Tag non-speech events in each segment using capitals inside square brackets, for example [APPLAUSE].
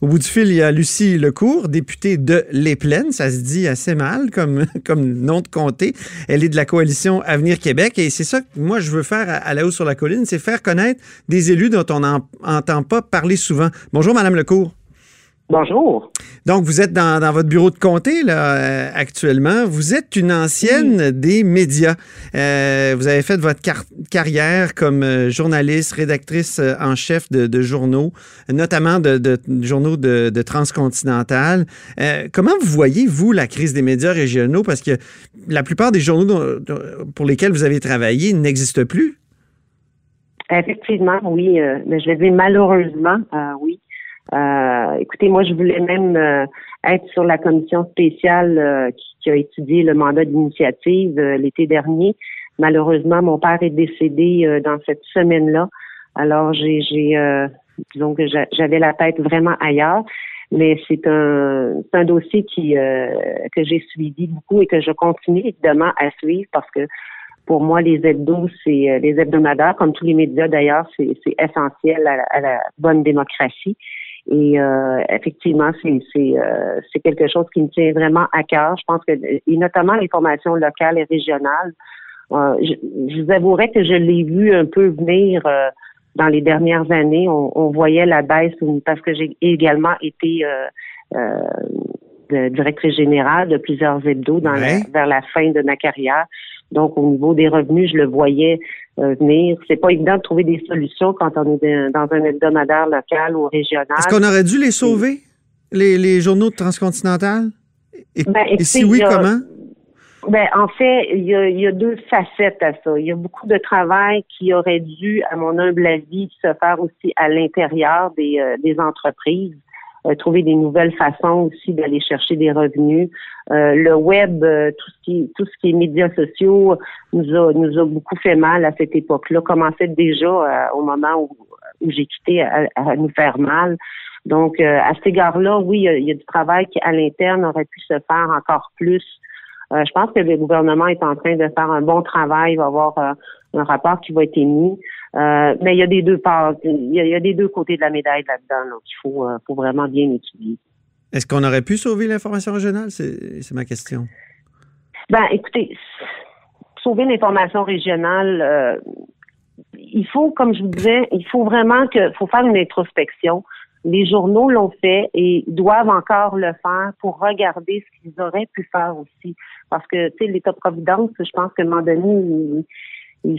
Au bout du fil, il y a Lucie Lecourt, députée de Les Plaines. Ça se dit assez mal comme, [LAUGHS] comme nom de comté. Elle est de la coalition Avenir Québec. Et c'est ça que moi, je veux faire à, la hausse sur la colline, c'est faire connaître des élus dont on n'entend pas parler souvent. Bonjour, Madame Lecourt. Bonjour. Donc, vous êtes dans, votre bureau de comté là, euh, actuellement. Vous êtes une ancienne des médias. Euh, vous avez fait votre carrière comme euh, journaliste, rédactrice en chef de, journaux, notamment de, journaux de, transcontinental. comment vous voyez, vous, la crise des médias régionaux? Parce que la plupart des journaux pour lesquels vous avez travaillé n'existent plus. Effectivement, oui. mais je vais dire malheureusement, oui. Euh, écoutez, moi, je voulais même euh, être sur la commission spéciale euh, qui, a étudié le mandat d'initiative l'été dernier. Malheureusement, mon père est décédé dans cette semaine-là. Alors, j'ai, j'ai disons que j'avais la tête vraiment ailleurs. Mais c'est un, c'est un dossier qui que j'ai suivi beaucoup et que je continue évidemment à suivre parce que pour moi, les hebdos, c'est les hebdomadaires, comme tous les médias d'ailleurs, c'est, c'est essentiel à la bonne démocratie. Et euh, effectivement, c'est euh, c'est quelque chose qui me tient vraiment à cœur. Je pense que, et notamment les formations locales et régionales, euh, je, vous avouerai que je l'ai vu un peu venir dans les dernières années. On, voyait la baisse parce que j'ai également été directrice générale de plusieurs hebdos dans vers la fin de ma carrière. Donc, au niveau des revenus, je le voyais euh, venir. C'est pas évident de trouver des solutions quand on est dans un hebdomadaire local ou régional. Est-ce qu'on aurait dû les sauver, les, journaux de Transcontinental? Et, ben, si oui, comment? Ben, en fait, il y, a, deux facettes à ça. Il y a beaucoup de travail qui aurait dû, à mon humble avis, se faire aussi à l'intérieur des, euh, des entreprises. Euh, trouver des nouvelles façons aussi d'aller chercher des revenus. Euh, le web, euh, tout ce qui tout ce qui est médias sociaux nous a nous a beaucoup fait mal à cette époque-là. Commençait déjà au moment où, où j'ai quitté à, nous faire mal. Donc à cet égard-là, oui, il y, a, du travail qui à l'interne aurait pu se faire encore plus. je pense que le gouvernement est en train de faire un bon travail. Il va avoir un rapport qui va être émis. Euh, mais il y a des deux parts, il y a, des deux côtés de la médaille là-dedans, donc il faut, euh, faut vraiment bien étudier. Est-ce qu'on aurait pu sauver l'information régionale? C'est ma question. Ben, écoutez, sauver l'information régionale, euh, il faut, comme je vous disais, il faut vraiment que, faut faire une introspection. Les journaux l'ont fait et doivent encore le faire pour regarder ce qu'ils auraient pu faire aussi. Parce que, tu sais, l'État-providence, je pense que un moment donné, il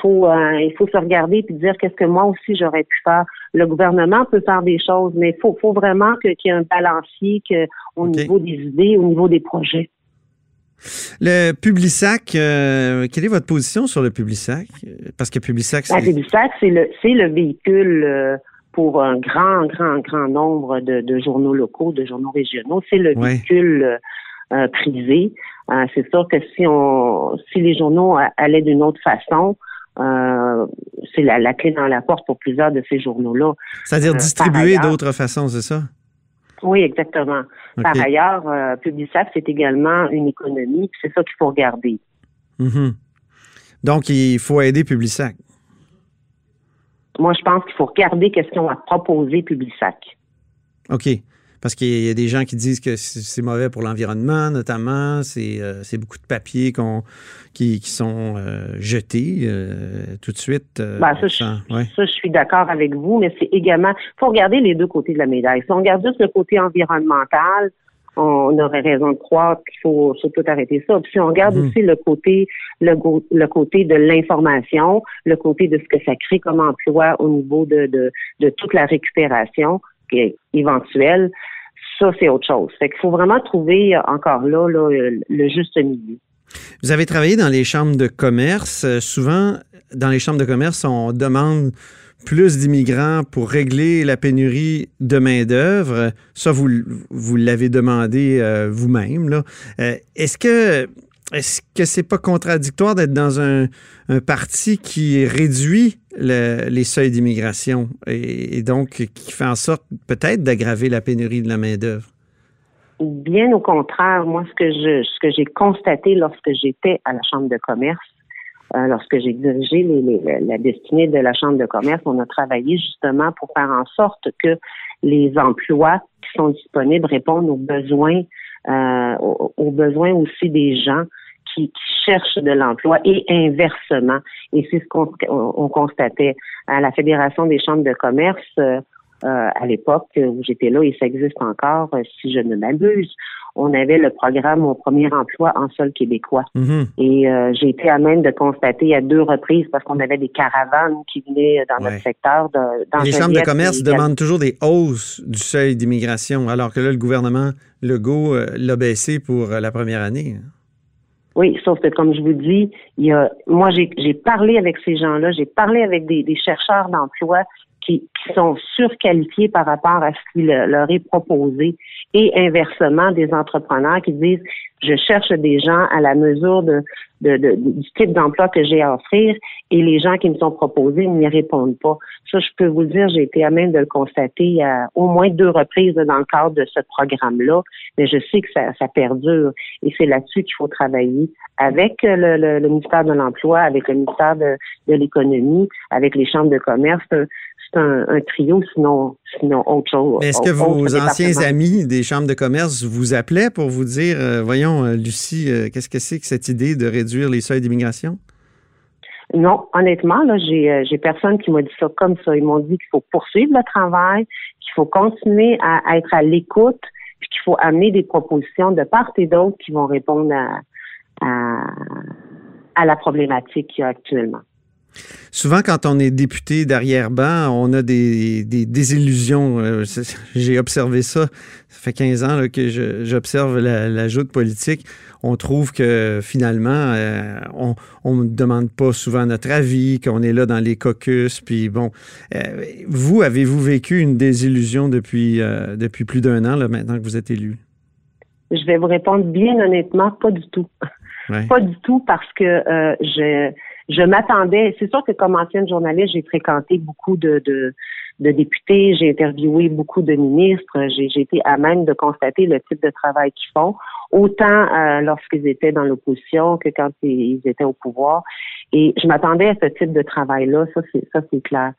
faut euh, il faut se regarder puis dire qu'est-ce que moi aussi j'aurais pu faire. Le gouvernement peut faire des choses, mais il faut, faut vraiment qu'il y ait un balancier que, au niveau des idées, au niveau des projets. Le Publisac, euh, quelle est votre position sur le Publisac? Parce que Publisac, c'est... Le Publisac, c'est le, c'est le véhicule euh, pour un grand, grand, grand nombre de, journaux locaux, de journaux régionaux. C'est le véhicule privé. Euh, c'est sûr que si on, si les journaux allaient d'une autre façon, euh, c'est la, clé dans la porte pour plusieurs de ces journaux-là. C'est-à-dire euh, distribuer d'autres façons, c'est ça? Oui, exactement. Par ailleurs, euh, Publisac, c'est également une économie, c'est ça qu'il faut regarder. Mm-hmm. Donc, il faut aider Publisac. Moi, je pense qu'il faut regarder qu'est-ce qu'on a proposé Publisac. OK parce qu'il y a des gens qui disent que c'est mauvais pour l'environnement, notamment. C'est euh, beaucoup de papiers qui, sont euh, jetés euh, tout de suite. Ben, ça, je, suis d'accord avec vous, mais c'est également. Il faut regarder les deux côtés de la médaille. Si on regarde juste le côté environnemental, on aurait raison de croire qu'il faut surtout arrêter ça. Puis si on regarde mhm. aussi le côté le, le côté de l'information, le côté de ce que ça crée comme emploi au niveau de, de, de toute la récupération éventuelle, ça, c'est autre chose. Fait qu'il faut vraiment trouver euh, encore là, le juste milieu. Vous avez travaillé dans les chambres de commerce. Euh, souvent, dans les chambres de commerce, on demande plus d'immigrants pour régler la pénurie de main-d'œuvre. Ça, vous, vous l'avez demandé euh, vous-même. Est-ce que est-ce que c'est pas contradictoire d'être dans un, parti qui réduit les seuils d'immigration et, donc qui fait en sorte peut-être d'aggraver la pénurie de la main-d'œuvre? Bien au contraire, moi, ce que je ce que j'ai constaté lorsque j'étais à la Chambre de commerce, lorsque j'ai dirigé la destinée de la Chambre de commerce, on a travaillé justement pour faire en sorte que les emplois qui sont disponibles répondent aux besoins, aux, besoins aussi des gens qui, cherchent de l'emploi et inversement. Et c'est ce qu'on constatait à la Fédération des chambres de commerce. Euh, à l'époque où j'étais là, et ça existe encore, euh, si je ne m'abuse, on avait le programme Mon premier emploi en sol québécois. Mm-hmm. Et euh, j'ai été à même de constater à deux reprises, parce qu'on avait des caravanes qui venaient dans notre secteur. dans les chambres de commerce demandent toujours des hausses du seuil d'immigration, alors que là, le gouvernement Legault l'a baissé pour la première année. Oui, sauf que comme je vous dis, il y a, moi j'ai parlé avec ces gens-là, j'ai parlé avec des, des chercheurs d'emploi qui, sont surqualifiés par rapport à ce qui leur est proposé. Et inversement des entrepreneurs qui disent je cherche des gens à la mesure de, du type d'emploi que j'ai à offrir et les gens qui me sont proposés n'y répondent pas. Ça, je peux vous le dire, j'ai été à même de le constater à au moins deux reprises dans le cadre de ce programme-là, mais je sais que ça, ça perdure et c'est là-dessus qu'il faut travailler avec le, le, ministère de l'Emploi, avec le ministère de, de l'Économie, avec les chambres de commerce un, trio, sinon, sinon autre chose. Est-ce que vos anciens amis des chambres de commerce vous appelaient pour vous dire, euh, voyons, euh, Lucie, euh, qu'est-ce que c'est que cette idée de réduire Non, honnêtement, là, j'ai, j'ai personne qui m'a dit ça comme ça. Ils m'ont dit qu'il faut poursuivre le travail, qu'il faut continuer à, être à l'écoute, puis qu'il faut amener des propositions de part et d'autre qui vont répondre à, à, à la problématique qu'il y a actuellement. Souvent, quand on est député d'arrière-ban, on a des, des désillusions. Euh, [LAUGHS] j'ai observé ça. Ça fait 15 ans que j'observe la, la joute politique. On trouve que finalement, euh, on ne demande pas souvent notre avis, qu'on est là dans les caucus. Puis bon, euh, vous, avez-vous vécu une désillusion depuis, depuis plus d'un an, là, maintenant que vous êtes élu? Je vais vous répondre bien honnêtement, pas du tout. Pas du tout parce que je je m'attendais, c'est sûr que comme ancienne journaliste, j'ai fréquenté beaucoup de, de, députés, j'ai interviewé beaucoup de ministres, j'ai été à même de constater le type de travail qu'ils font, autant euh, lorsqu'ils étaient dans l'opposition que quand ils étaient au pouvoir. Et je m'attendais à ce type de travail-là, ça c'est ça c'est clair.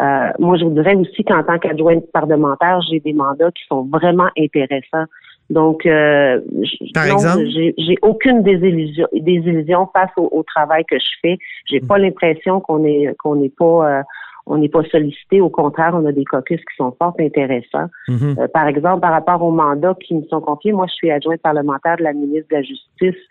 Euh, moi, je voudrais aussi qu'en tant qu'adjointe parlementaire, j'ai des mandats qui sont vraiment intéressants donc, euh, j'ai aucune désillusion, désillusion face au, travail que je fais. J'ai pas l'impression qu'on est qu'on n'est pas euh, on n'est pas sollicité. Au contraire, on a des caucus qui sont fort intéressants. Mm-hmm. Euh, par exemple, par rapport aux mandats qui me sont confiés, moi, je suis adjointe parlementaire de la ministre de la Justice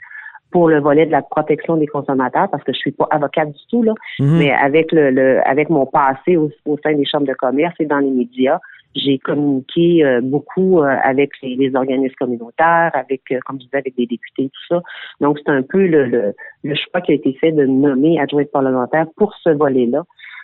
pour le volet de la protection des consommateurs parce que je suis pas avocate du tout là, mm-hmm. mais avec le, avec mon passé au, sein des chambres de commerce et dans les médias, j'ai communiqué euh, beaucoup euh, avec les, organismes communautaires, avec, euh, comme je disais, avec des députés, tout ça. Donc, c'est un peu le, le, choix qui a été fait de nommer adjointe parlementaire pour ce volet-là.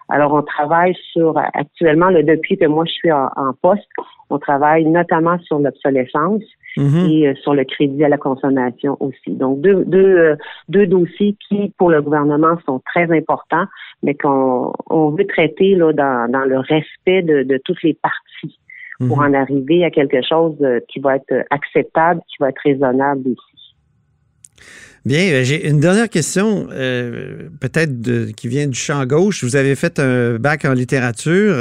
Alors, on travaille sur, actuellement, le, depuis que moi je suis en, poste, on travaille notamment sur l'obsolescence mm-hmm. et sur le crédit à la consommation aussi. Donc, deux, deux, deux dossiers qui, pour le gouvernement, sont très importants, mais qu'on on veut traiter là, dans, dans le respect de, de toutes les parties pour mhm. en arriver à quelque chose euh, qui va être acceptable, qui va être raisonnable aussi. Bien, euh, j'ai une dernière question, euh, peut-être qui vient du champ gauche. Vous avez fait un bac en littérature.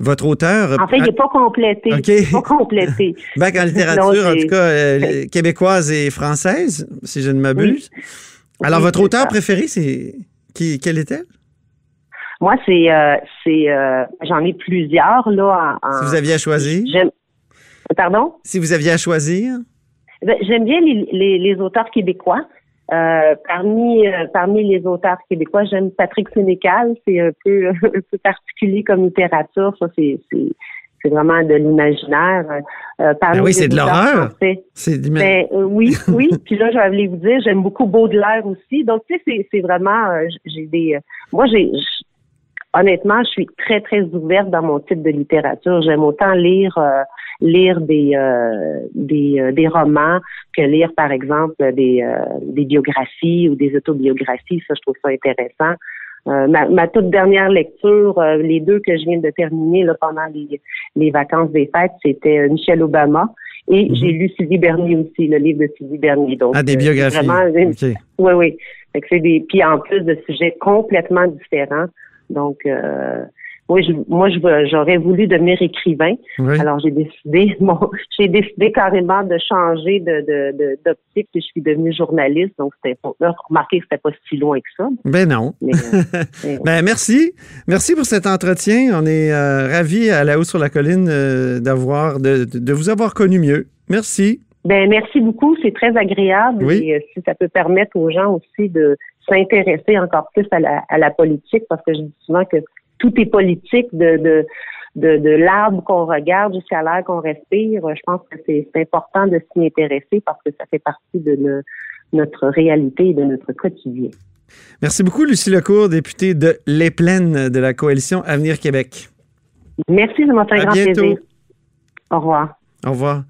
votre auteur. En fait, il n'est pas complété. OK. Pas complété. [LAUGHS] bac en littérature, en tout cas, québécoise et française, si je ne m'abuse. Alors, votre auteur préféré, c'est qui, quel était? Moi, c'est, euh, c'est, euh, j'en ai plusieurs là. si vous aviez à choisir. Pardon? Si vous aviez à choisir. Ben, j'aime bien les, les, auteurs québécois. Euh, parmi parmi les auteurs québécois, j'aime Patrick Sénécal. C'est un peu [LAUGHS] un peu particulier comme littérature. Ça, c'est c'est vraiment de l'imaginaire. Euh, ben oui, c'est de l'horreur. C'est ben, oui, [LAUGHS] oui. Puis là, j'allais vous dire, j'aime beaucoup Baudelaire aussi. Donc, tu sais, c'est vraiment, j'ai des, moi, j'ai, honnêtement, je suis très, très ouverte dans mon type de littérature. J'aime autant lire euh, lire des euh, des, euh, des, romans que lire, par exemple, des, des biographies ou des autobiographies. Ça, je trouve ça intéressant. Ma, ma, toute dernière lecture, les deux que je viens de terminer là, pendant les, les vacances des fêtes, c'était Michelle Obama Et j'ai lu Sylvie Bernier aussi, le livre de Sylvie Bernier. Donc, ah, des biographies. Vraiment, Oui, oui. c'est des, puis en plus de sujets complètement différents. Donc, euh, oui, je, moi, j'aurais voulu devenir écrivain. Alors, j'ai décidé, [LAUGHS] j'ai décidé carrément de changer de, d'optique et je suis devenue journaliste. Donc, c'était pour remarquer que c'était pas si loin que ça. Ben non. [LAUGHS] Euh, ben, merci. Merci pour cet entretien. On est euh, ravis à la haut sur la colline euh, d'avoir, de, de vous avoir connu mieux. Merci. Ben, merci beaucoup. C'est très agréable. Oui. Et si ça peut permettre aux gens aussi de s'intéresser encore plus à la, à la politique, parce que je dis souvent que tout est politique de, de, de, l'arbre qu'on regarde jusqu'à l'air qu'on respire. Je pense que c'est important de s'y intéresser parce que ça fait partie de notre réalité et de notre quotidien. Merci beaucoup, Lucie Lecourt, députée de Les Plaines de la coalition Avenir Québec. Merci, ça m'a fait un grand plaisir. Au revoir. Au revoir.